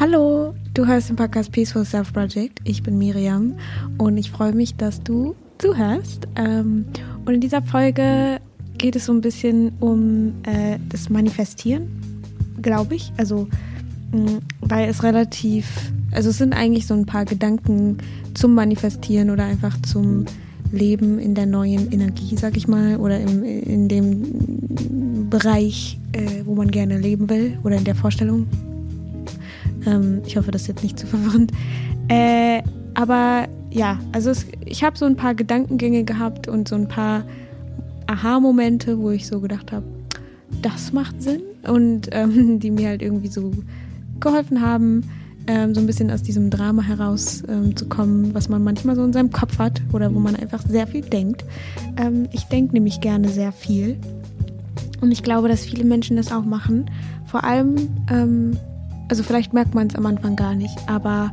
Hallo, du hörst den Podcast Peaceful Self Project. Ich bin Miriam und ich freue mich, dass du zuhörst. Ähm, und in dieser Folge geht es so ein bisschen um äh, das Manifestieren, glaube ich. Also, mh, weil es relativ, also es sind eigentlich so ein paar Gedanken zum Manifestieren oder einfach zum Leben in der neuen Energie, sag ich mal, oder im, in dem Bereich, äh, wo man gerne leben will oder in der Vorstellung. Ähm, ich hoffe, das ist jetzt nicht zu verwirrend. Äh, aber ja, also es, ich habe so ein paar Gedankengänge gehabt und so ein paar Aha-Momente, wo ich so gedacht habe, das macht Sinn und ähm, die mir halt irgendwie so geholfen haben, ähm, so ein bisschen aus diesem Drama herauszukommen, ähm, was man manchmal so in seinem Kopf hat oder wo man einfach sehr viel denkt. Ähm, ich denke nämlich gerne sehr viel und ich glaube, dass viele Menschen das auch machen. Vor allem ähm, also vielleicht merkt man es am Anfang gar nicht, aber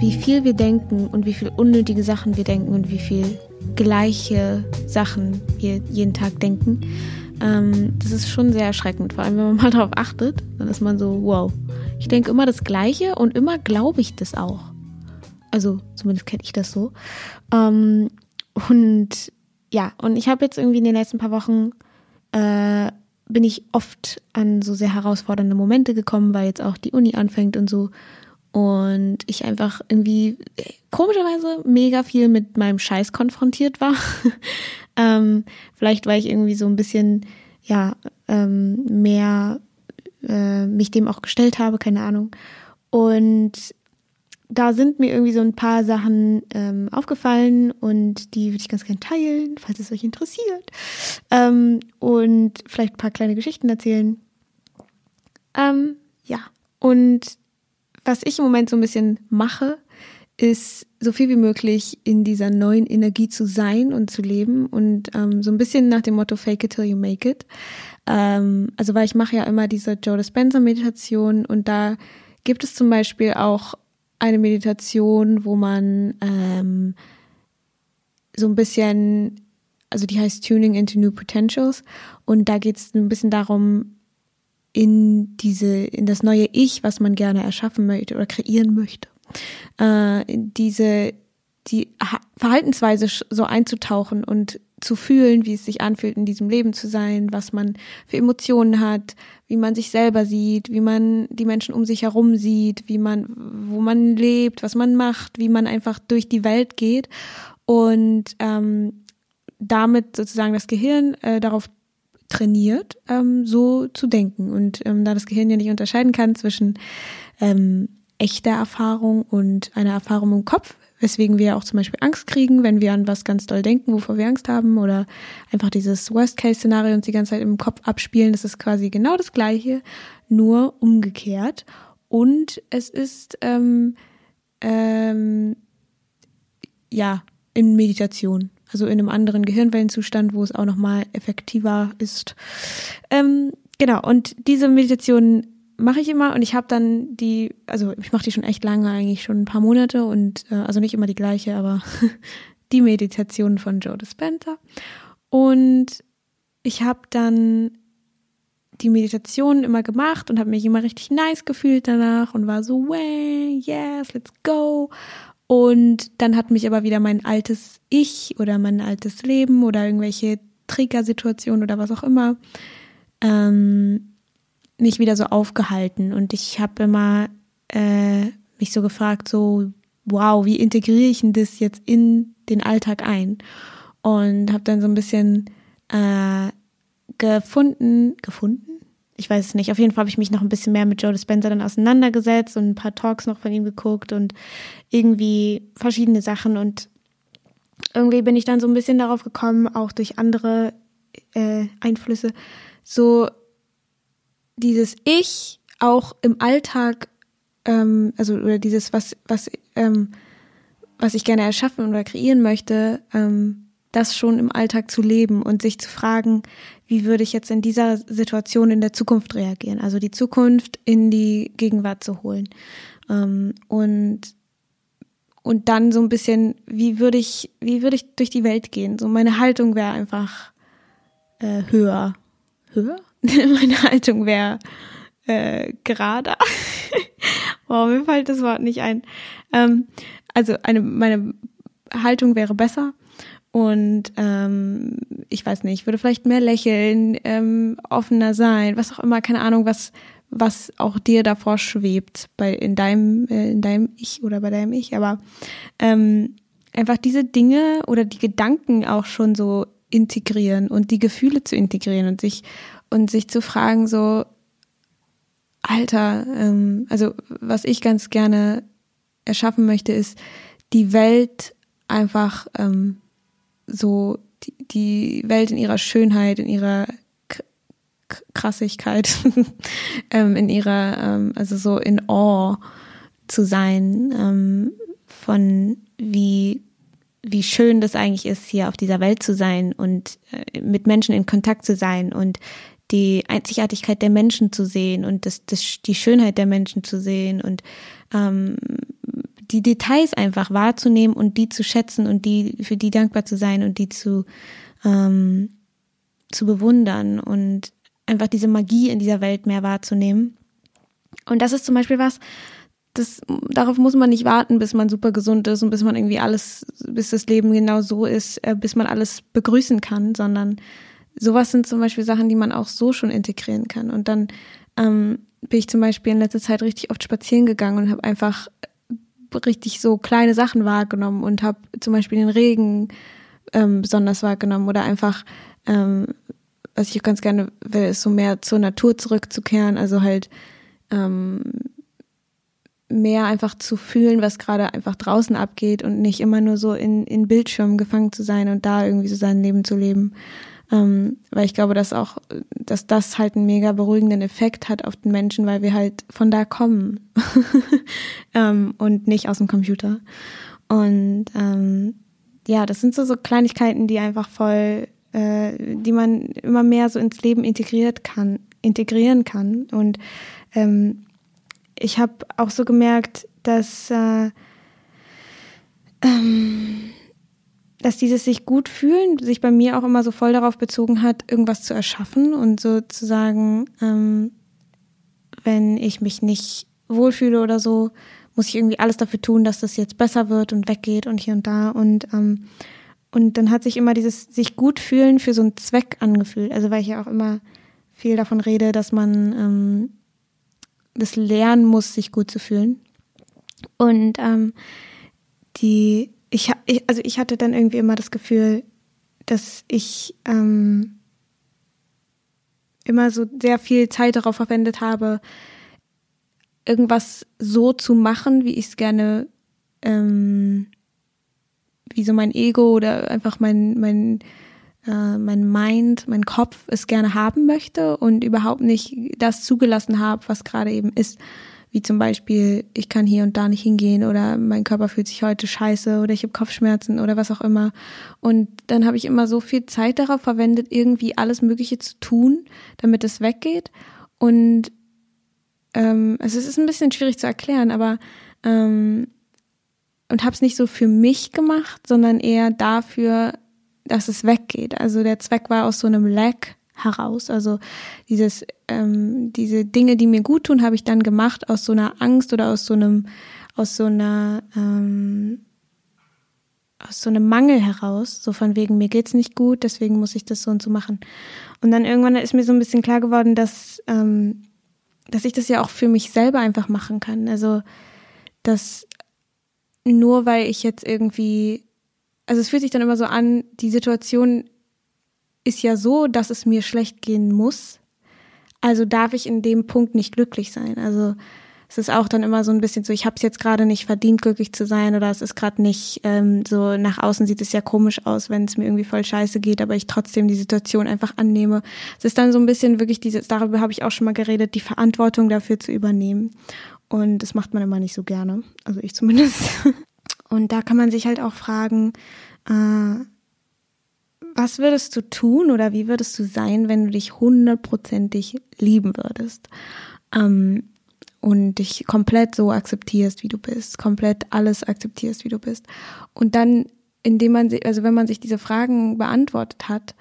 wie viel wir denken und wie viel unnötige Sachen wir denken und wie viel gleiche Sachen wir jeden Tag denken, ähm, das ist schon sehr erschreckend. Vor allem, wenn man mal darauf achtet, dann ist man so, wow, ich denke immer das Gleiche und immer glaube ich das auch. Also zumindest kenne ich das so. Ähm, und ja, und ich habe jetzt irgendwie in den letzten paar Wochen äh, bin ich oft an so sehr herausfordernde Momente gekommen, weil jetzt auch die Uni anfängt und so. Und ich einfach irgendwie komischerweise mega viel mit meinem Scheiß konfrontiert war. ähm, vielleicht, weil ich irgendwie so ein bisschen, ja, ähm, mehr äh, mich dem auch gestellt habe, keine Ahnung. Und da sind mir irgendwie so ein paar Sachen ähm, aufgefallen und die würde ich ganz gerne teilen, falls es euch interessiert. Ähm, und vielleicht ein paar kleine Geschichten erzählen. Ähm, ja, und was ich im Moment so ein bisschen mache, ist so viel wie möglich in dieser neuen Energie zu sein und zu leben und ähm, so ein bisschen nach dem Motto Fake it till you make it. Ähm, also weil ich mache ja immer diese Joe Dispenza Meditation und da gibt es zum Beispiel auch eine Meditation, wo man ähm, so ein bisschen, also die heißt Tuning into New Potentials. Und da geht es ein bisschen darum, in diese, in das neue Ich, was man gerne erschaffen möchte oder kreieren möchte, äh, diese, die Verhaltensweise so einzutauchen und zu fühlen, wie es sich anfühlt, in diesem Leben zu sein, was man für Emotionen hat, wie man sich selber sieht, wie man die Menschen um sich herum sieht, wie man, wo man lebt, was man macht, wie man einfach durch die Welt geht und ähm, damit sozusagen das Gehirn äh, darauf trainiert, ähm, so zu denken. Und ähm, da das Gehirn ja nicht unterscheiden kann zwischen ähm, echter Erfahrung und einer Erfahrung im Kopf, weswegen wir auch zum Beispiel Angst kriegen, wenn wir an was ganz doll denken, wovor wir Angst haben oder einfach dieses Worst-Case-Szenario uns die ganze Zeit im Kopf abspielen. Das ist quasi genau das Gleiche, nur umgekehrt. Und es ist ähm, ähm, ja in Meditation, also in einem anderen Gehirnwellenzustand, wo es auch nochmal effektiver ist. Ähm, genau, und diese Meditation mache ich immer und ich habe dann die, also ich mache die schon echt lange, eigentlich schon ein paar Monate und äh, also nicht immer die gleiche, aber die Meditation von Joe Dispenza. Und ich habe dann die Meditation immer gemacht und habe mich immer richtig nice gefühlt danach und war so, way, yes, let's go. Und dann hat mich aber wieder mein altes Ich oder mein altes Leben oder irgendwelche Triggersituationen oder was auch immer ähm, mich wieder so aufgehalten und ich habe immer äh, mich so gefragt, so wow, wie integriere ich denn das jetzt in den Alltag ein? Und habe dann so ein bisschen äh, gefunden, gefunden? Ich weiß es nicht. Auf jeden Fall habe ich mich noch ein bisschen mehr mit Joe Dispenza dann auseinandergesetzt und ein paar Talks noch von ihm geguckt und irgendwie verschiedene Sachen und irgendwie bin ich dann so ein bisschen darauf gekommen, auch durch andere äh, Einflüsse, so dieses Ich auch im Alltag, ähm, also oder dieses, was, was, ähm, was ich gerne erschaffen oder kreieren möchte, ähm, das schon im Alltag zu leben und sich zu fragen, wie würde ich jetzt in dieser Situation in der Zukunft reagieren? Also die Zukunft in die Gegenwart zu holen. Ähm, und und dann so ein bisschen, wie würde ich, wie würde ich durch die Welt gehen? So meine Haltung wäre einfach äh, höher. Höher? meine Haltung wäre äh, gerader wow, mir fällt das Wort nicht ein. Ähm, also eine, meine Haltung wäre besser. Und ähm, ich weiß nicht, ich würde vielleicht mehr lächeln, ähm, offener sein, was auch immer, keine Ahnung, was was auch dir davor schwebt bei in deinem äh, in deinem Ich oder bei deinem Ich, aber ähm, einfach diese Dinge oder die Gedanken auch schon so integrieren und die Gefühle zu integrieren und sich und sich zu fragen so Alter, ähm, also was ich ganz gerne erschaffen möchte, ist die Welt einfach ähm, so die, die Welt in ihrer Schönheit, in ihrer Krassigkeit, ähm, in ihrer, ähm, also so in Awe zu sein ähm, von wie wie schön das eigentlich ist, hier auf dieser Welt zu sein und äh, mit Menschen in Kontakt zu sein und die Einzigartigkeit der Menschen zu sehen und das, das, die Schönheit der Menschen zu sehen und ähm, die Details einfach wahrzunehmen und die zu schätzen und die für die dankbar zu sein und die zu ähm, zu bewundern und einfach diese Magie in dieser Welt mehr wahrzunehmen. Und das ist zum Beispiel was, das, darauf muss man nicht warten, bis man super gesund ist und bis man irgendwie alles, bis das Leben genau so ist, äh, bis man alles begrüßen kann, sondern sowas sind zum Beispiel Sachen, die man auch so schon integrieren kann. Und dann ähm, bin ich zum Beispiel in letzter Zeit richtig oft spazieren gegangen und habe einfach richtig so kleine Sachen wahrgenommen und habe zum Beispiel den Regen ähm, besonders wahrgenommen oder einfach, ähm, was ich ganz gerne will, ist so mehr zur Natur zurückzukehren, also halt ähm, mehr einfach zu fühlen, was gerade einfach draußen abgeht und nicht immer nur so in, in Bildschirmen gefangen zu sein und da irgendwie so sein Leben zu leben. Ähm, weil ich glaube, dass auch, dass das halt einen mega beruhigenden Effekt hat auf den Menschen, weil wir halt von da kommen ähm, und nicht aus dem Computer. Und ähm, ja, das sind so, so Kleinigkeiten, die einfach voll, äh, die man immer mehr so ins Leben integriert kann, integrieren kann. Und ähm, ich habe auch so gemerkt, dass äh, ähm, dass dieses sich gut fühlen sich bei mir auch immer so voll darauf bezogen hat, irgendwas zu erschaffen und sozusagen, ähm, wenn ich mich nicht wohlfühle oder so, muss ich irgendwie alles dafür tun, dass das jetzt besser wird und weggeht und hier und da und ähm, und dann hat sich immer dieses sich gut fühlen für so einen Zweck angefühlt. Also weil ich ja auch immer viel davon rede, dass man ähm, das lernen muss, sich gut zu fühlen. Und ähm, die ich, ich, also ich hatte dann irgendwie immer das Gefühl, dass ich ähm, immer so sehr viel Zeit darauf verwendet habe, irgendwas so zu machen, wie ich es gerne, ähm, wie so mein Ego oder einfach mein, mein, äh, mein Mind, mein Kopf es gerne haben möchte und überhaupt nicht das zugelassen habe, was gerade eben ist wie zum Beispiel, ich kann hier und da nicht hingehen oder mein Körper fühlt sich heute scheiße oder ich habe Kopfschmerzen oder was auch immer. Und dann habe ich immer so viel Zeit darauf verwendet, irgendwie alles Mögliche zu tun, damit es weggeht. Und ähm, also es ist ein bisschen schwierig zu erklären, aber ähm, und habe es nicht so für mich gemacht, sondern eher dafür, dass es weggeht. Also der Zweck war aus so einem Lack heraus. Also dieses, ähm, diese Dinge, die mir gut tun, habe ich dann gemacht aus so einer Angst oder aus so einem, aus so einer, ähm, aus so einem Mangel heraus, so von wegen, mir geht's nicht gut, deswegen muss ich das so und so machen. Und dann irgendwann ist mir so ein bisschen klar geworden, dass, ähm, dass ich das ja auch für mich selber einfach machen kann. Also, dass nur weil ich jetzt irgendwie, also es fühlt sich dann immer so an, die Situation ist ja so, dass es mir schlecht gehen muss. Also darf ich in dem Punkt nicht glücklich sein. Also es ist auch dann immer so ein bisschen so, ich habe es jetzt gerade nicht verdient, glücklich zu sein oder es ist gerade nicht ähm, so, nach außen sieht es ja komisch aus, wenn es mir irgendwie voll scheiße geht, aber ich trotzdem die Situation einfach annehme. Es ist dann so ein bisschen wirklich dieses, darüber habe ich auch schon mal geredet, die Verantwortung dafür zu übernehmen. Und das macht man immer nicht so gerne, also ich zumindest. Und da kann man sich halt auch fragen, äh, was würdest du tun oder wie würdest du sein, wenn du dich hundertprozentig lieben würdest? Ähm, und dich komplett so akzeptierst, wie du bist, komplett alles akzeptierst, wie du bist. Und dann, indem man sich, also wenn man sich diese Fragen beantwortet hat,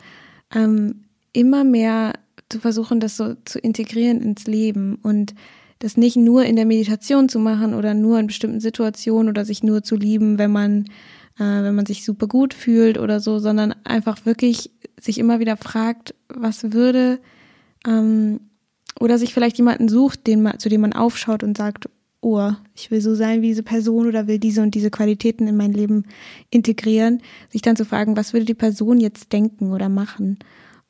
ähm, immer mehr zu versuchen, das so zu integrieren ins Leben und das nicht nur in der Meditation zu machen oder nur in bestimmten Situationen oder sich nur zu lieben, wenn man, wenn man sich super gut fühlt oder so, sondern einfach wirklich sich immer wieder fragt, was würde, ähm, oder sich vielleicht jemanden sucht, den man, zu dem man aufschaut und sagt, oh, ich will so sein wie diese Person oder will diese und diese Qualitäten in mein Leben integrieren, sich dann zu fragen, was würde die Person jetzt denken oder machen?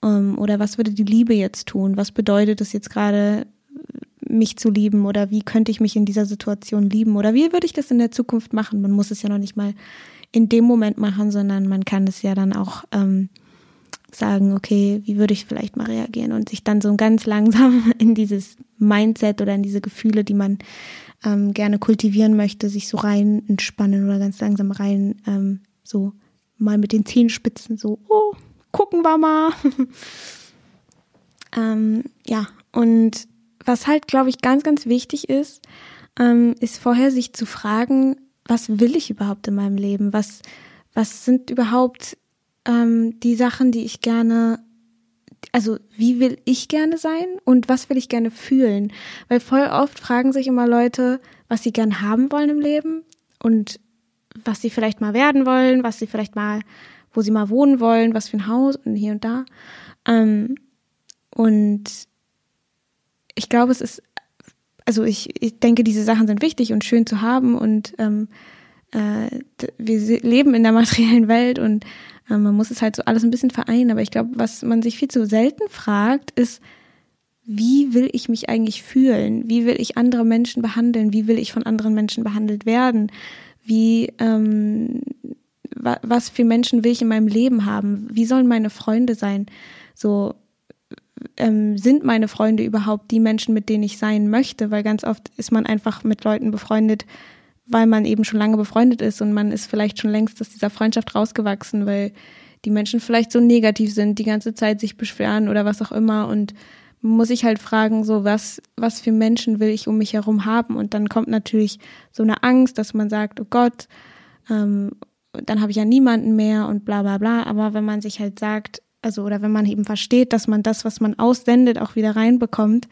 Ähm, oder was würde die Liebe jetzt tun? Was bedeutet es jetzt gerade, mich zu lieben? Oder wie könnte ich mich in dieser Situation lieben? Oder wie würde ich das in der Zukunft machen? Man muss es ja noch nicht mal in dem Moment machen, sondern man kann es ja dann auch ähm, sagen, okay, wie würde ich vielleicht mal reagieren und sich dann so ganz langsam in dieses Mindset oder in diese Gefühle, die man ähm, gerne kultivieren möchte, sich so rein entspannen oder ganz langsam rein ähm, so mal mit den Zehenspitzen so, oh, gucken wir mal. ähm, ja, und was halt, glaube ich, ganz, ganz wichtig ist, ähm, ist vorher sich zu fragen, was will ich überhaupt in meinem Leben? Was, was sind überhaupt ähm, die Sachen, die ich gerne, also wie will ich gerne sein und was will ich gerne fühlen? Weil voll oft fragen sich immer Leute, was sie gern haben wollen im Leben und was sie vielleicht mal werden wollen, was sie vielleicht mal, wo sie mal wohnen wollen, was für ein Haus und hier und da. Ähm, und ich glaube, es ist, also ich, ich denke, diese Sachen sind wichtig und schön zu haben und ähm, äh, wir leben in der materiellen Welt und äh, man muss es halt so alles ein bisschen vereinen. Aber ich glaube, was man sich viel zu selten fragt, ist, wie will ich mich eigentlich fühlen? Wie will ich andere Menschen behandeln? Wie will ich von anderen Menschen behandelt werden? Wie, ähm, wa was für Menschen will ich in meinem Leben haben? Wie sollen meine Freunde sein? So, ähm, sind meine Freunde überhaupt die Menschen, mit denen ich sein möchte? Weil ganz oft ist man einfach mit Leuten befreundet, weil man eben schon lange befreundet ist und man ist vielleicht schon längst aus dieser Freundschaft rausgewachsen, weil die Menschen vielleicht so negativ sind, die ganze Zeit sich beschweren oder was auch immer und muss ich halt fragen, so was, was für Menschen will ich um mich herum haben? Und dann kommt natürlich so eine Angst, dass man sagt, oh Gott, ähm, dann habe ich ja niemanden mehr und bla bla bla. Aber wenn man sich halt sagt, also oder wenn man eben versteht, dass man das, was man aussendet, auch wieder reinbekommt,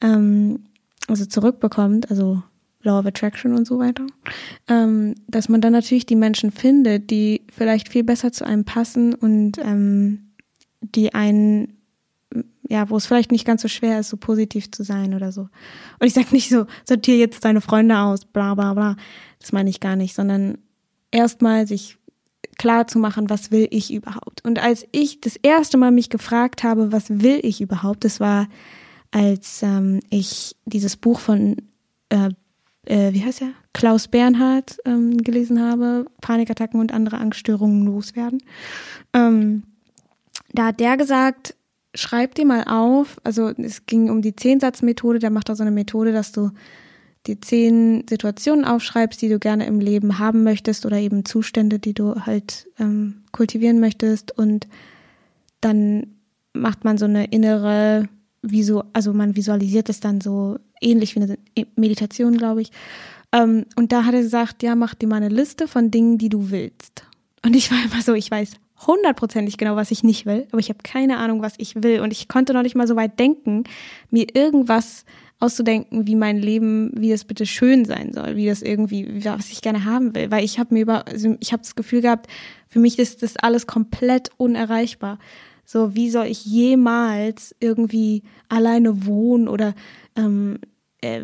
ähm, also zurückbekommt, also Law of Attraction und so weiter, ähm, dass man dann natürlich die Menschen findet, die vielleicht viel besser zu einem passen und ähm, die einen, ja, wo es vielleicht nicht ganz so schwer ist, so positiv zu sein oder so. Und ich sage nicht so, sortiere jetzt deine Freunde aus, bla bla bla. Das meine ich gar nicht, sondern erstmal sich klar zu machen, was will ich überhaupt. Und als ich das erste Mal mich gefragt habe, was will ich überhaupt, das war, als ähm, ich dieses Buch von äh, äh, wie heißt er? Klaus Bernhard ähm, gelesen habe, Panikattacken und andere Angststörungen loswerden. Ähm, da hat der gesagt, schreib dir mal auf, also es ging um die Zehnsatzmethode, der macht auch so eine Methode, dass du die zehn Situationen aufschreibst, die du gerne im Leben haben möchtest oder eben Zustände, die du halt ähm, kultivieren möchtest und dann macht man so eine innere Visu also man visualisiert es dann so ähnlich wie eine Meditation, glaube ich. Ähm, und da hat er gesagt, ja, mach dir mal eine Liste von Dingen, die du willst. Und ich war immer so, ich weiß hundertprozentig genau, was ich nicht will, aber ich habe keine Ahnung, was ich will. Und ich konnte noch nicht mal so weit denken, mir irgendwas auszudenken, wie mein Leben, wie es bitte schön sein soll, wie das irgendwie, was ich gerne haben will. Weil ich habe mir über, also ich habe das Gefühl gehabt, für mich ist das alles komplett unerreichbar. So, wie soll ich jemals irgendwie alleine wohnen oder ähm, äh,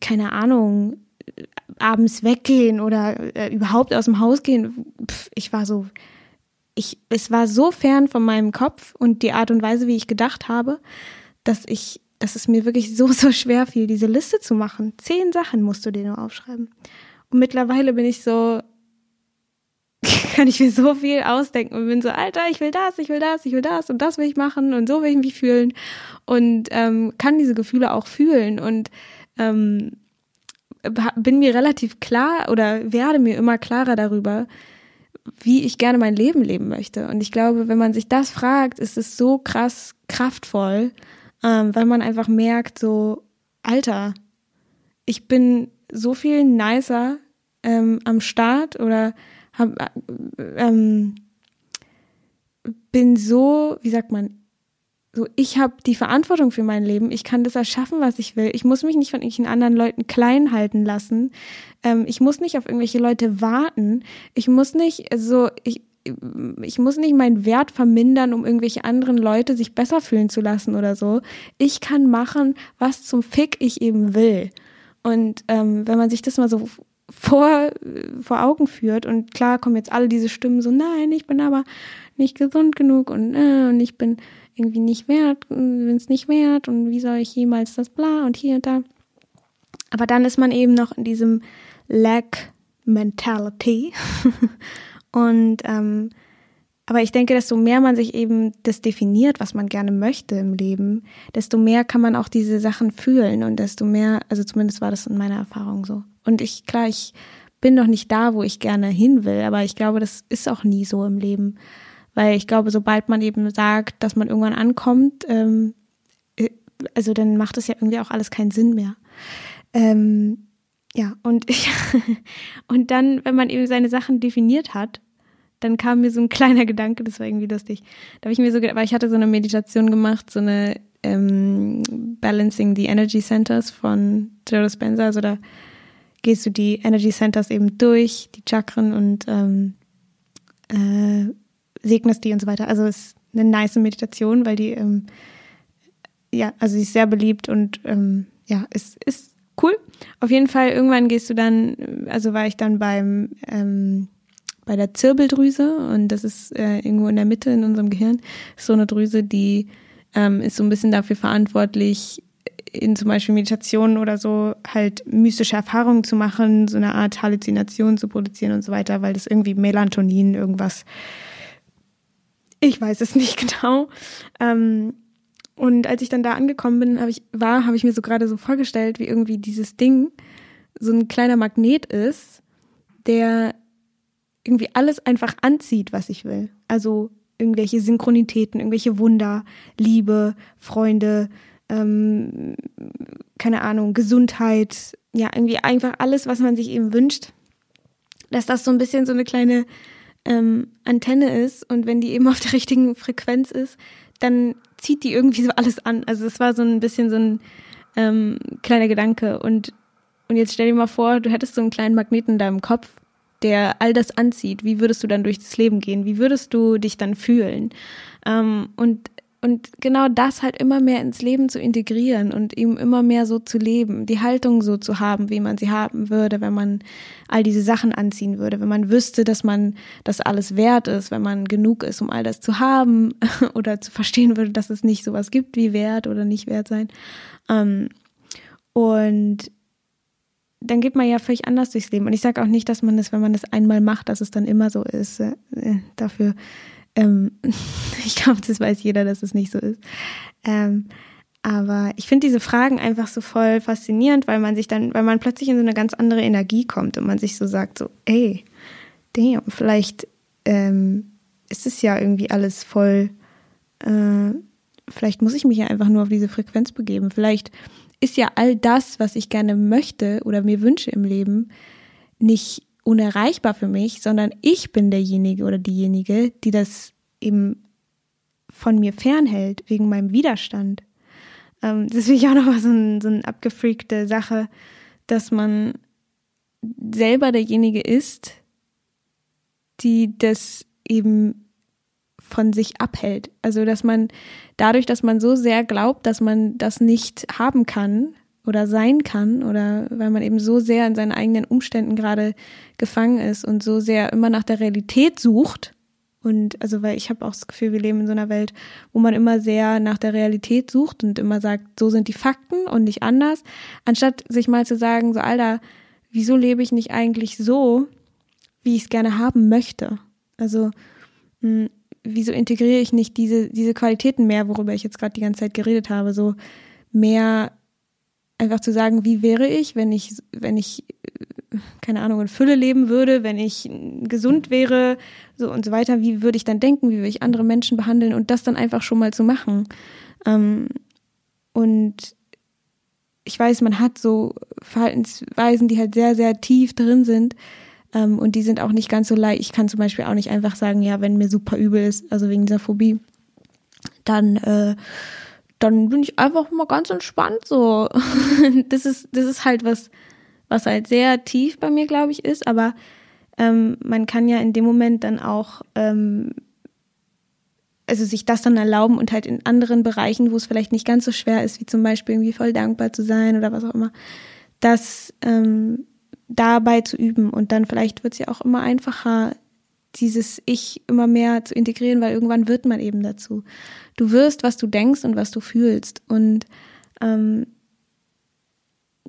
keine Ahnung, abends weggehen oder äh, überhaupt aus dem Haus gehen. Pff, ich war so, ich, es war so fern von meinem Kopf und die Art und Weise, wie ich gedacht habe, dass ich, dass es mir wirklich so, so schwer fiel, diese Liste zu machen. Zehn Sachen musst du dir nur aufschreiben. Und mittlerweile bin ich so, kann ich mir so viel ausdenken und bin so, Alter, ich will das, ich will das, ich will das und das will ich machen und so will ich mich fühlen und ähm, kann diese Gefühle auch fühlen und ähm, bin mir relativ klar oder werde mir immer klarer darüber, wie ich gerne mein Leben leben möchte. Und ich glaube, wenn man sich das fragt, ist es so krass kraftvoll, ähm, weil man einfach merkt, so, Alter, ich bin so viel nicer ähm, am Start oder hab, äh, ähm, bin so, wie sagt man, so, ich habe die Verantwortung für mein Leben. Ich kann das erschaffen, was ich will. Ich muss mich nicht von irgendwelchen anderen Leuten klein halten lassen. Ähm, ich muss nicht auf irgendwelche Leute warten. Ich muss nicht so, ich, ich muss nicht meinen Wert vermindern, um irgendwelche anderen Leute sich besser fühlen zu lassen oder so. Ich kann machen, was zum Fick ich eben will. Und ähm, wenn man sich das mal so vor, vor Augen führt und klar kommen jetzt alle diese Stimmen so, nein, ich bin aber nicht gesund genug und, äh, und ich bin irgendwie nicht wert, bin es nicht wert und wie soll ich jemals das bla und hier und da. Aber dann ist man eben noch in diesem Lack Mentality und ähm, aber ich denke, desto mehr man sich eben das definiert, was man gerne möchte im Leben, desto mehr kann man auch diese Sachen fühlen und desto mehr, also zumindest war das in meiner Erfahrung so. Und ich, klar, ich bin noch nicht da, wo ich gerne hin will, aber ich glaube, das ist auch nie so im Leben. Weil ich glaube, sobald man eben sagt, dass man irgendwann ankommt, ähm, äh, also dann macht es ja irgendwie auch alles keinen Sinn mehr. Ähm, ja, und ich, und dann, wenn man eben seine Sachen definiert hat, dann kam mir so ein kleiner Gedanke, das war irgendwie lustig. Da habe ich mir so gedacht, weil ich hatte so eine Meditation gemacht, so eine ähm, Balancing the Energy Centers von Joe Dispenza. Also da gehst du die Energy Centers eben durch, die Chakren und ähm, äh, segnest die und so weiter. Also es ist eine nice Meditation, weil die ähm, ja, also sie ist sehr beliebt und ähm, ja, ist, ist cool. Auf jeden Fall, irgendwann gehst du dann, also war ich dann beim ähm, bei der Zirbeldrüse und das ist äh, irgendwo in der Mitte in unserem Gehirn. So eine Drüse, die ähm, ist so ein bisschen dafür verantwortlich, in zum Beispiel Meditationen oder so halt mystische Erfahrungen zu machen, so eine Art Halluzination zu produzieren und so weiter, weil das irgendwie Melatonin irgendwas, ich weiß es nicht genau. Ähm, und als ich dann da angekommen bin, habe ich war, habe ich mir so gerade so vorgestellt, wie irgendwie dieses Ding so ein kleiner Magnet ist, der irgendwie alles einfach anzieht, was ich will. Also irgendwelche Synchronitäten, irgendwelche Wunder, Liebe, Freunde, ähm, keine Ahnung, Gesundheit, ja, irgendwie einfach alles, was man sich eben wünscht, dass das so ein bisschen so eine kleine ähm, Antenne ist und wenn die eben auf der richtigen Frequenz ist, dann zieht die irgendwie so alles an. Also es war so ein bisschen so ein ähm, kleiner Gedanke und und jetzt stell dir mal vor, du hättest so einen kleinen Magneten in deinem Kopf der all das anzieht, wie würdest du dann durch das Leben gehen? Wie würdest du dich dann fühlen? Ähm, und und genau das halt immer mehr ins Leben zu integrieren und ihm immer mehr so zu leben, die Haltung so zu haben, wie man sie haben würde, wenn man all diese Sachen anziehen würde, wenn man wüsste, dass man das alles wert ist, wenn man genug ist, um all das zu haben oder zu verstehen würde, dass es nicht sowas gibt wie Wert oder nicht wert sein. Ähm, und dann geht man ja völlig anders durchs Leben. Und ich sage auch nicht, dass man das, wenn man das einmal macht, dass es dann immer so ist. Äh, dafür, ähm, ich glaube, das weiß jeder, dass es nicht so ist. Ähm, aber ich finde diese Fragen einfach so voll faszinierend, weil man sich dann, weil man plötzlich in so eine ganz andere Energie kommt und man sich so sagt, so, ey, damn, vielleicht ähm, ist es ja irgendwie alles voll, äh, vielleicht muss ich mich ja einfach nur auf diese Frequenz begeben. Vielleicht ist ja all das, was ich gerne möchte oder mir wünsche im Leben, nicht unerreichbar für mich, sondern ich bin derjenige oder diejenige, die das eben von mir fernhält, wegen meinem Widerstand. Ähm, das finde ich auch noch so, ein, so eine abgefreakte Sache, dass man selber derjenige ist, die das eben von sich abhält. Also, dass man dadurch, dass man so sehr glaubt, dass man das nicht haben kann oder sein kann oder weil man eben so sehr in seinen eigenen Umständen gerade gefangen ist und so sehr immer nach der Realität sucht. Und also, weil ich habe auch das Gefühl, wir leben in so einer Welt, wo man immer sehr nach der Realität sucht und immer sagt, so sind die Fakten und nicht anders, anstatt sich mal zu sagen, so Alter, wieso lebe ich nicht eigentlich so, wie ich es gerne haben möchte? Also hm, wieso integriere ich nicht diese, diese Qualitäten mehr, worüber ich jetzt gerade die ganze Zeit geredet habe, so mehr einfach zu sagen, wie wäre ich, wenn ich, wenn ich, keine Ahnung, in Fülle leben würde, wenn ich gesund wäre, so und so weiter, wie würde ich dann denken, wie würde ich andere Menschen behandeln und das dann einfach schon mal zu machen. Ähm, und ich weiß, man hat so Verhaltensweisen, die halt sehr, sehr tief drin sind, ähm, und die sind auch nicht ganz so leicht. Ich kann zum Beispiel auch nicht einfach sagen, ja, wenn mir super übel ist, also wegen dieser Phobie, dann, äh, dann bin ich einfach mal ganz entspannt so. das ist, das ist halt was, was halt sehr tief bei mir, glaube ich, ist, aber ähm, man kann ja in dem Moment dann auch ähm, also sich das dann erlauben und halt in anderen Bereichen, wo es vielleicht nicht ganz so schwer ist, wie zum Beispiel irgendwie voll dankbar zu sein oder was auch immer, das ähm, dabei zu üben und dann vielleicht wird es ja auch immer einfacher, dieses Ich immer mehr zu integrieren, weil irgendwann wird man eben dazu. Du wirst, was du denkst und was du fühlst und ähm,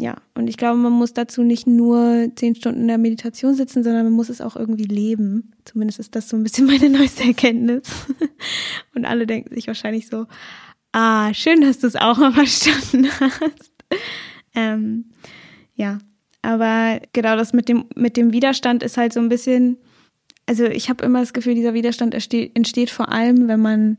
ja, und ich glaube, man muss dazu nicht nur zehn Stunden in der Meditation sitzen, sondern man muss es auch irgendwie leben. Zumindest ist das so ein bisschen meine neueste Erkenntnis. Und alle denken sich wahrscheinlich so, ah, schön, dass du es auch mal verstanden hast. Ähm, ja, aber genau das mit dem, mit dem Widerstand ist halt so ein bisschen, also ich habe immer das Gefühl, dieser Widerstand entsteht, entsteht vor allem, wenn man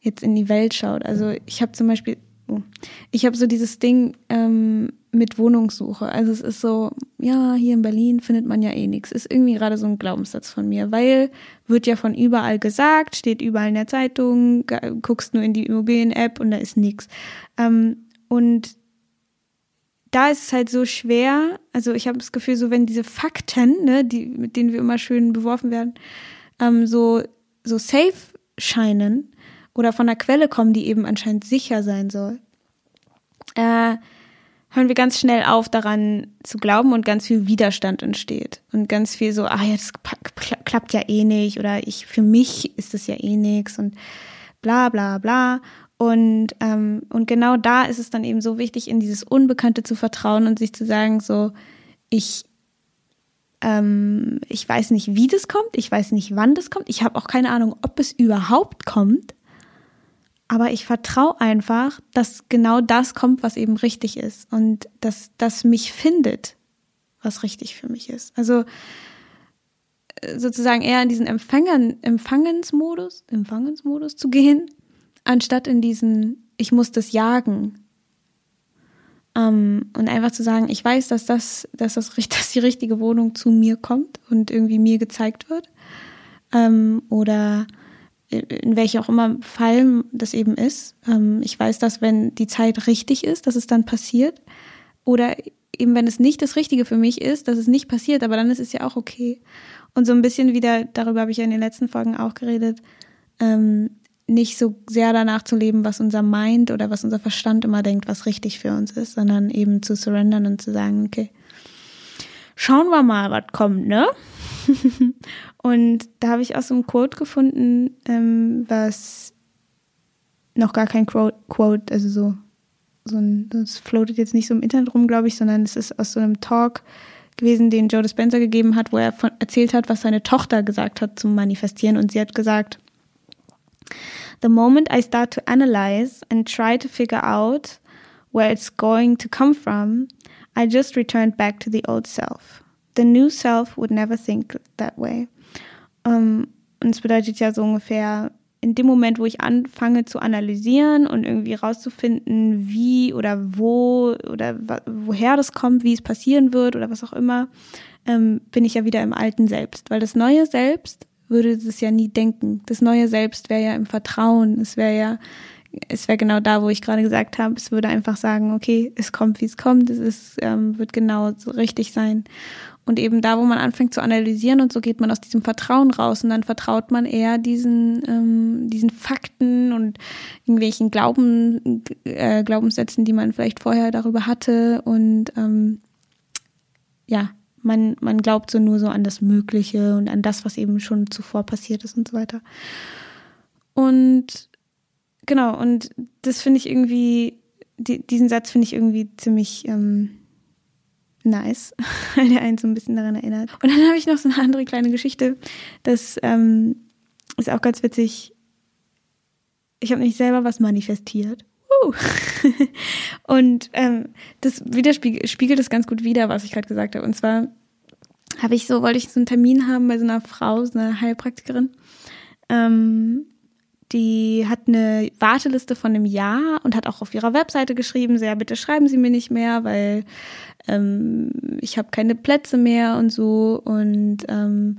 jetzt in die Welt schaut. Also ich habe zum Beispiel Oh. Ich habe so dieses Ding ähm, mit Wohnungssuche. Also es ist so, ja, hier in Berlin findet man ja eh nichts. Ist irgendwie gerade so ein Glaubenssatz von mir, weil wird ja von überall gesagt, steht überall in der Zeitung, guckst nur in die Immobilien-App und da ist nichts. Ähm, und da ist es halt so schwer, also ich habe das Gefühl, so wenn diese Fakten, ne, die, mit denen wir immer schön beworfen werden, ähm, so, so safe scheinen, oder von einer Quelle kommen, die eben anscheinend sicher sein soll, äh, hören wir ganz schnell auf, daran zu glauben und ganz viel Widerstand entsteht. Und ganz viel so, ah ja, das klappt ja eh nicht oder ich, für mich ist das ja eh nichts und bla bla bla. Und, ähm, und genau da ist es dann eben so wichtig, in dieses Unbekannte zu vertrauen und sich zu sagen, so, ich, ähm, ich weiß nicht, wie das kommt, ich weiß nicht, wann das kommt, ich habe auch keine Ahnung, ob es überhaupt kommt, aber ich vertraue einfach, dass genau das kommt, was eben richtig ist und dass das mich findet, was richtig für mich ist. Also äh, sozusagen eher in diesen Empfängern, Empfangensmodus, Empfangensmodus zu gehen, anstatt in diesen, ich muss das jagen. Um, und einfach zu sagen, ich weiß, dass das, dass das, dass die richtige Wohnung zu mir kommt und irgendwie mir gezeigt wird. Um, oder in welcher auch immer Fall das eben ist. Ähm, ich weiß, dass wenn die Zeit richtig ist, dass es dann passiert. Oder eben wenn es nicht das Richtige für mich ist, dass es nicht passiert, aber dann ist es ja auch okay. Und so ein bisschen wieder, darüber habe ich ja in den letzten Folgen auch geredet, ähm, nicht so sehr danach zu leben, was unser Mind oder was unser Verstand immer denkt, was richtig für uns ist, sondern eben zu surrendern und zu sagen, okay, schauen wir mal, was kommt, ne? Und da habe ich auch so ein Quote gefunden, ähm, was noch gar kein Quote, also so, so ein, das floatet jetzt nicht so im Internet rum, glaube ich, sondern es ist aus so einem Talk gewesen, den Joe Dispenza gegeben hat, wo er von, erzählt hat, was seine Tochter gesagt hat zum Manifestieren. Und sie hat gesagt, The moment I start to analyze and try to figure out where it's going to come from, I just returned back to the old self. The new self would never think that way. Ähm, und es bedeutet ja so ungefähr, in dem Moment, wo ich anfange zu analysieren und irgendwie rauszufinden, wie oder wo oder woher das kommt, wie es passieren wird oder was auch immer, ähm, bin ich ja wieder im alten Selbst. Weil das neue Selbst würde das ja nie denken. Das neue Selbst wäre ja im Vertrauen. Es wäre ja, es wäre genau da, wo ich gerade gesagt habe, es würde einfach sagen, okay, es kommt, wie es kommt, es ist, ähm, wird genau so richtig sein. Und eben da, wo man anfängt zu analysieren und so geht man aus diesem Vertrauen raus und dann vertraut man eher diesen, ähm, diesen Fakten und irgendwelchen Glauben, äh, Glaubenssätzen, die man vielleicht vorher darüber hatte und ähm, ja, man, man glaubt so nur so an das Mögliche und an das, was eben schon zuvor passiert ist und so weiter. Und genau, und das finde ich irgendwie, die, diesen Satz finde ich irgendwie ziemlich ähm, nice, weil der einen so ein bisschen daran erinnert. Und dann habe ich noch so eine andere kleine Geschichte. Das ähm, ist auch ganz witzig. Ich habe nicht selber was manifestiert. Und ähm, das widerspiegelt spiegelt das ganz gut wider, was ich gerade gesagt habe. Und zwar habe ich so, wollte ich so einen Termin haben bei so einer Frau, so einer Heilpraktikerin. Ähm, die hat eine Warteliste von einem Jahr und hat auch auf ihrer Webseite geschrieben, sehr bitte schreiben Sie mir nicht mehr, weil ähm, ich habe keine Plätze mehr und so und ähm,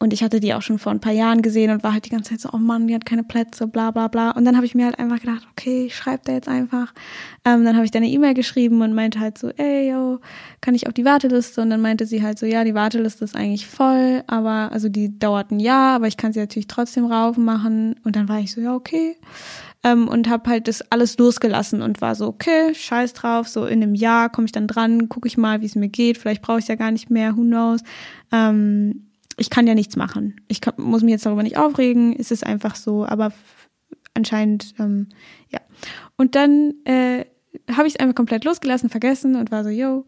Und ich hatte die auch schon vor ein paar Jahren gesehen und war halt die ganze Zeit so, oh Mann, die hat keine Plätze, bla bla bla. Und dann habe ich mir halt einfach gedacht, okay, ich schreibe da jetzt einfach. Ähm, dann habe ich da eine E-Mail geschrieben und meinte halt so, ey, yo, kann ich auf die Warteliste? Und dann meinte sie halt so, ja, die Warteliste ist eigentlich voll, aber, also die dauert ein Jahr, aber ich kann sie natürlich trotzdem rauf machen. Und dann war ich so, ja, okay. Ähm, und habe halt das alles losgelassen und war so, okay, scheiß drauf, so in einem Jahr komme ich dann dran, gucke ich mal, wie es mir geht, vielleicht brauche ich ja gar nicht mehr, who knows. Ähm, ich kann ja nichts machen. Ich kann, muss mich jetzt darüber nicht aufregen, es ist einfach so, aber anscheinend, ähm, ja. Und dann äh, habe ich es einfach komplett losgelassen, vergessen und war so, yo,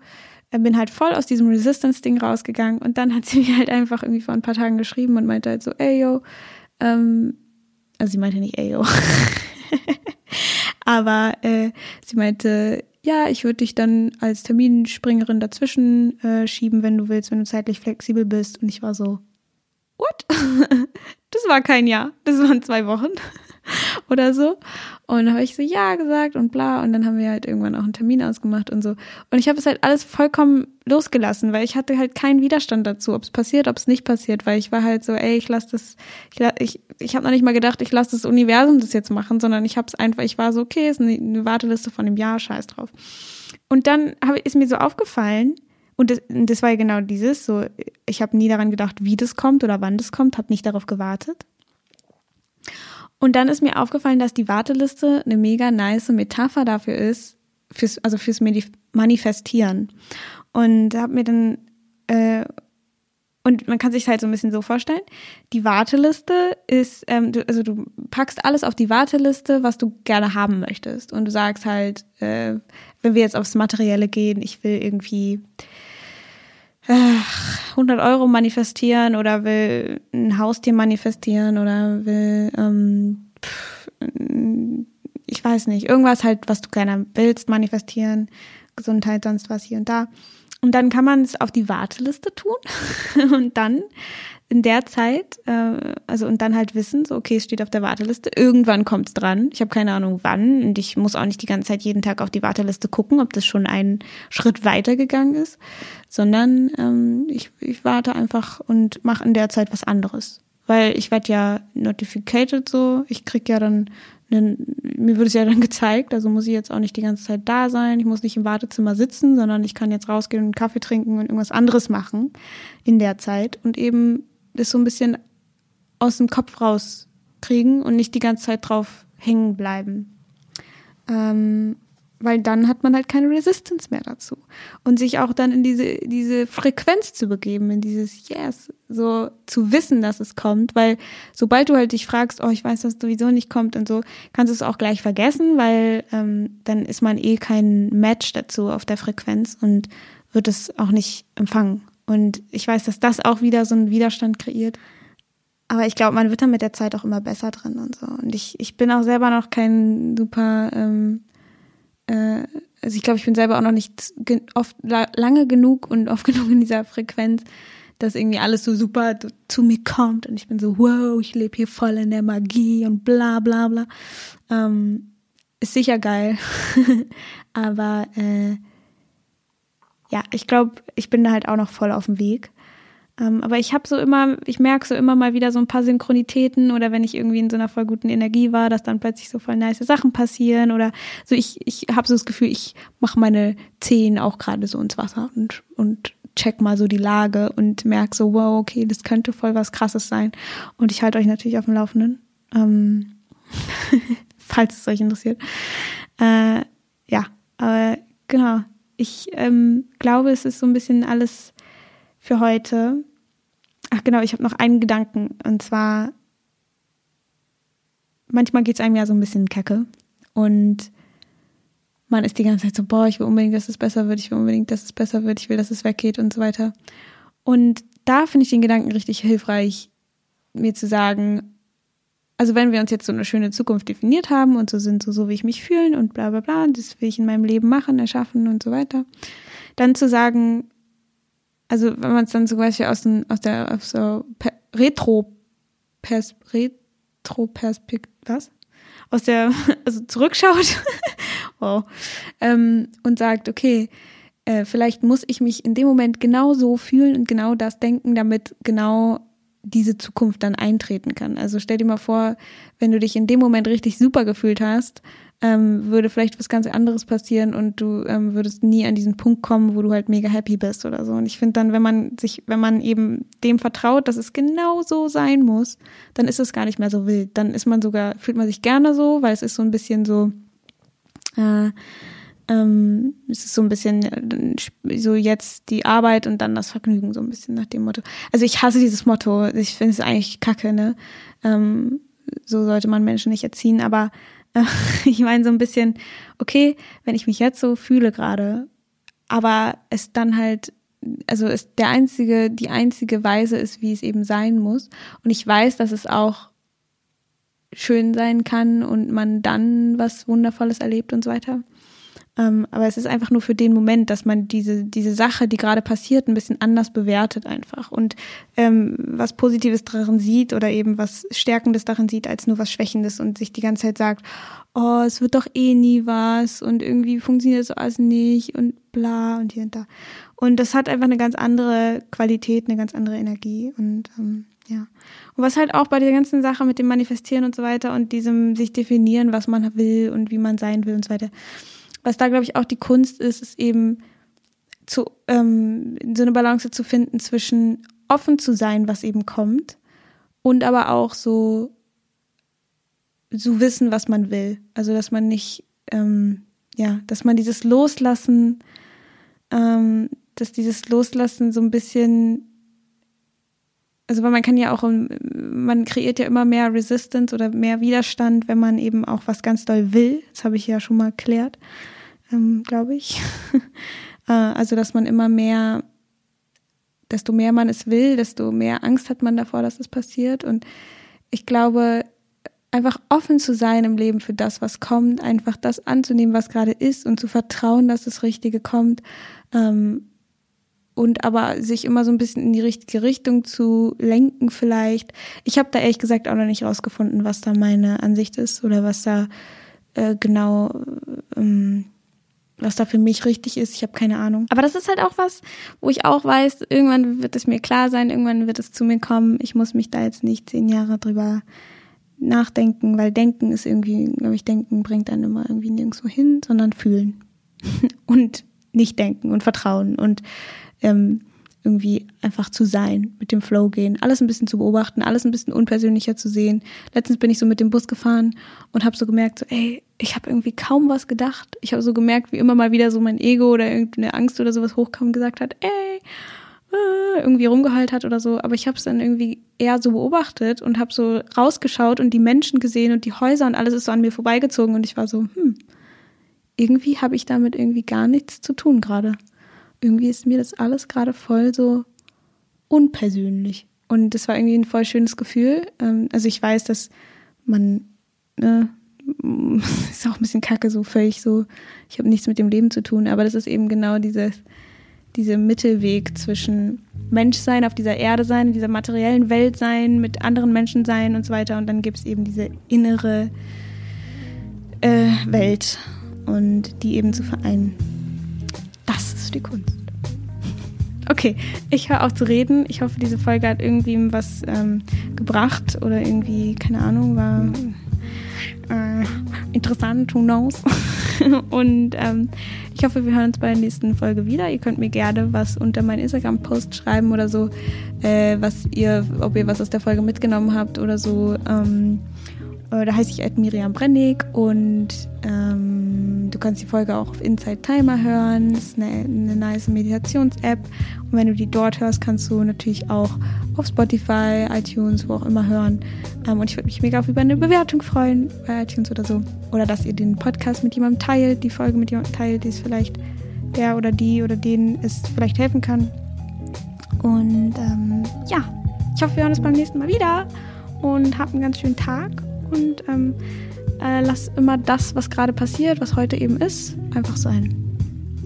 äh, bin halt voll aus diesem Resistance-Ding rausgegangen und dann hat sie mir halt einfach irgendwie vor ein paar Tagen geschrieben und meinte halt so, ey, yo, ähm, also sie meinte nicht ey, yo, Aber äh, sie meinte, ja, ich würde dich dann als Terminspringerin dazwischen äh, schieben, wenn du willst, wenn du zeitlich flexibel bist. Und ich war so, what? das war kein Jahr, das waren zwei Wochen oder so. Und dann habe ich so ja gesagt und bla. Und dann haben wir halt irgendwann auch einen Termin ausgemacht und so. Und ich habe es halt alles vollkommen losgelassen, weil ich hatte halt keinen Widerstand dazu, ob es passiert, ob es nicht passiert, weil ich war halt so, ey, ich lasse das, ich, ich, ich habe noch nicht mal gedacht, ich lasse das Universum das jetzt machen, sondern ich habe es einfach, ich war so, okay, ist eine, eine Warteliste von einem Jahr, scheiß drauf. Und dann hab, ist mir so aufgefallen, und das, das war ja genau dieses, so, ich habe nie daran gedacht, wie das kommt oder wann das kommt, habe nicht darauf gewartet. Und dann ist mir aufgefallen, dass die Warteliste eine mega nice Metapher dafür ist, fürs, also fürs Manifestieren. Und habe mir dann, äh, und man kann sich halt so ein bisschen so vorstellen, die Warteliste ist, ähm, du, also du packst alles auf die Warteliste, was du gerne haben möchtest. Und du sagst halt, äh, wenn wir jetzt aufs Materielle gehen, ich will irgendwie 100 Euro manifestieren oder will ein Haustier manifestieren oder will, ähm, ich weiß nicht, irgendwas halt, was du gerne willst, manifestieren, Gesundheit, sonst was hier und da. Und dann kann man es auf die Warteliste tun und dann in der Zeit, äh, also und dann halt wissen, so okay, es steht auf der Warteliste, irgendwann kommt's dran. Ich habe keine Ahnung wann und ich muss auch nicht die ganze Zeit jeden Tag auf die Warteliste gucken, ob das schon einen Schritt weitergegangen ist, sondern ähm, ich, ich warte einfach und mache in der Zeit was anderes. Weil ich werde ja notificated so, ich krieg ja dann mir wird es ja dann gezeigt, also muss ich jetzt auch nicht die ganze Zeit da sein, ich muss nicht im Wartezimmer sitzen, sondern ich kann jetzt rausgehen und einen Kaffee trinken und irgendwas anderes machen in der Zeit und eben das so ein bisschen aus dem Kopf rauskriegen und nicht die ganze Zeit drauf hängen bleiben. Ähm, weil dann hat man halt keine Resistance mehr dazu. Und sich auch dann in diese, diese Frequenz zu begeben, in dieses Yes, so zu wissen, dass es kommt, weil sobald du halt dich fragst, oh, ich weiß, dass es sowieso nicht kommt und so, kannst du es auch gleich vergessen, weil ähm, dann ist man eh kein Match dazu auf der Frequenz und wird es auch nicht empfangen. Und ich weiß, dass das auch wieder so einen Widerstand kreiert. Aber ich glaube, man wird dann mit der Zeit auch immer besser drin und so. Und ich, ich bin auch selber noch kein super, ähm, äh, also ich glaube, ich bin selber auch noch nicht oft lange genug und oft genug in dieser Frequenz, dass irgendwie alles so super zu mir kommt und ich bin so, wow, ich lebe hier voll in der Magie und bla bla bla. Ähm, ist sicher geil. Aber äh, ja, ich glaube, ich bin da halt auch noch voll auf dem Weg. Ähm, aber ich habe so immer, ich merke so immer mal wieder so ein paar Synchronitäten oder wenn ich irgendwie in so einer voll guten Energie war, dass dann plötzlich so voll nice Sachen passieren oder so ich, ich habe so das Gefühl, ich mache meine Zehen auch gerade so ins Wasser und, und check mal so die Lage und merke so, wow, okay, das könnte voll was krasses sein. Und ich halte euch natürlich auf dem Laufenden. Ähm, falls es euch interessiert. Äh, ja, aber genau ich ähm, glaube, es ist so ein bisschen alles für heute. Ach genau, ich habe noch einen Gedanken. Und zwar, manchmal geht es einem ja so ein bisschen kacke. Und man ist die ganze Zeit so, boah, ich will unbedingt, dass es besser wird, ich will unbedingt, dass es besser wird, ich will, dass es weggeht und so weiter. Und da finde ich den Gedanken richtig hilfreich, mir zu sagen, also wenn wir uns jetzt so eine schöne Zukunft definiert haben und so sind, so, so wie ich mich fühlen und bla bla bla, das will ich in meinem Leben machen, erschaffen und so weiter, dann zu sagen, also wenn man es dann zum Beispiel aus, den, aus der aus so Retro Pers, Retro Perspekt was? Aus der also zurückschaut. Wow. Ähm, und sagt okay äh, vielleicht muss ich mich in dem Moment genau so fühlen und genau das denken damit genau diese Zukunft dann eintreten kann. Also stell dir mal vor, wenn du dich in dem Moment richtig super gefühlt hast, ähm, würde vielleicht was ganz anderes passieren und du ähm, würdest nie an diesen Punkt kommen, wo du halt mega happy bist oder so. Und ich finde dann, wenn man sich, wenn man eben dem vertraut, dass es genau so sein muss, dann ist es gar nicht mehr so wild. Dann ist man sogar, fühlt man sich gerne so, weil es ist so ein bisschen so, äh, ähm, es ist so ein bisschen äh, so jetzt die Arbeit und dann das Vergnügen, so ein bisschen nach dem Motto. Also ich hasse dieses Motto. Ich finde es eigentlich kacke, ne? Ähm, so sollte man Menschen nicht erziehen, aber ich meine so ein bisschen, okay, wenn ich mich jetzt so fühle gerade, aber es dann halt, also es der einzige, die einzige Weise ist, wie es eben sein muss. Und ich weiß, dass es auch schön sein kann und man dann was Wundervolles erlebt und so weiter. Ähm, aber es ist einfach nur für den Moment, dass man diese, diese Sache, die gerade passiert, ein bisschen anders bewertet einfach und ähm, was Positives darin sieht oder eben was Stärkendes darin sieht, als nur was Schwächendes und sich die ganze Zeit sagt, oh, es wird doch eh nie was und irgendwie funktioniert das alles nicht und bla und hier und da. Und das hat einfach eine ganz andere Qualität, eine ganz andere Energie und ähm, ja. Und was halt auch bei der ganzen Sache mit dem Manifestieren und so weiter und diesem sich definieren, was man will und wie man sein will und so weiter was da, glaube ich, auch die Kunst ist, ist eben zu, ähm, so eine Balance zu finden zwischen offen zu sein, was eben kommt, und aber auch so, so wissen, was man will. Also, dass man nicht, ähm, ja, dass man dieses Loslassen, ähm, dass dieses Loslassen so ein bisschen also weil man kann ja auch, man kreiert ja immer mehr Resistance oder mehr Widerstand, wenn man eben auch was ganz doll will. Das habe ich ja schon mal erklärt ähm, glaube ich. äh, also, dass man immer mehr, desto mehr man es will, desto mehr Angst hat man davor, dass es passiert. Und ich glaube, einfach offen zu sein im Leben für das, was kommt, einfach das anzunehmen, was gerade ist und zu vertrauen, dass das Richtige kommt. Ähm, und aber sich immer so ein bisschen in die richtige Richtung zu lenken vielleicht. Ich habe da ehrlich gesagt auch noch nicht rausgefunden, was da meine Ansicht ist oder was da äh, genau ähm, was da für mich richtig ist. Ich habe keine Ahnung. Aber das ist halt auch was, wo ich auch weiß, irgendwann wird es mir klar sein, irgendwann wird es zu mir kommen. Ich muss mich da jetzt nicht zehn Jahre drüber nachdenken, weil denken ist irgendwie, glaube ich, denken bringt dann immer irgendwie nirgendwo hin, sondern fühlen und nicht denken und vertrauen und ähm, irgendwie einfach zu sein, mit dem Flow gehen, alles ein bisschen zu beobachten, alles ein bisschen unpersönlicher zu sehen. Letztens bin ich so mit dem Bus gefahren und habe so gemerkt, so, ey, ich habe irgendwie kaum was gedacht. Ich habe so gemerkt, wie immer mal wieder so mein Ego oder irgendeine Angst oder sowas hochkam und gesagt hat, ey, äh, irgendwie rumgeheult hat oder so. Aber ich habe es dann irgendwie eher so beobachtet und habe so rausgeschaut und die Menschen gesehen und die Häuser und alles ist so an mir vorbeigezogen und ich war so, hm, irgendwie habe ich damit irgendwie gar nichts zu tun gerade irgendwie ist mir das alles gerade voll so unpersönlich. Und das war irgendwie ein voll schönes Gefühl. Ähm, also ich weiß, dass man, ne, ist auch ein bisschen kacke, so völlig so, ich habe nichts mit dem Leben zu tun, aber das ist eben genau dieses, dieser Mittelweg zwischen Menschsein auf dieser Erde sein, in dieser materiellen Welt sein, mit anderen Menschen sein und so weiter. Und dann gibt es eben diese innere äh, Welt und die eben zu vereinen. Die Kunst. Okay, ich höre auf zu reden. Ich hoffe, diese Folge hat irgendwie was ähm, gebracht oder irgendwie, keine Ahnung, war äh, interessant, who knows. Und ähm, ich hoffe, wir hören uns bei der nächsten Folge wieder. Ihr könnt mir gerne was unter meinen Instagram-Post schreiben oder so, äh, was ihr, ob ihr was aus der Folge mitgenommen habt oder so. Ähm, äh, da heiße ich Miriam Brennig und ähm, du kannst die Folge auch auf Inside Timer hören. Das ist eine, eine nice Meditations-App. Und wenn du die dort hörst, kannst du natürlich auch auf Spotify, iTunes, wo auch immer hören. Ähm, und ich würde mich mega auf über eine Bewertung freuen bei iTunes oder so. Oder dass ihr den Podcast mit jemandem teilt, die Folge mit jemandem teilt, die es vielleicht der oder die oder denen es vielleicht helfen kann. Und ähm, ja, ich hoffe, wir hören uns beim nächsten Mal wieder und habt einen ganz schönen Tag und ähm, äh, lass immer das, was gerade passiert, was heute eben ist, einfach sein.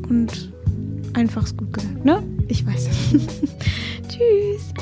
Und einfach ist gut gesagt, ne? Ich weiß. Tschüss.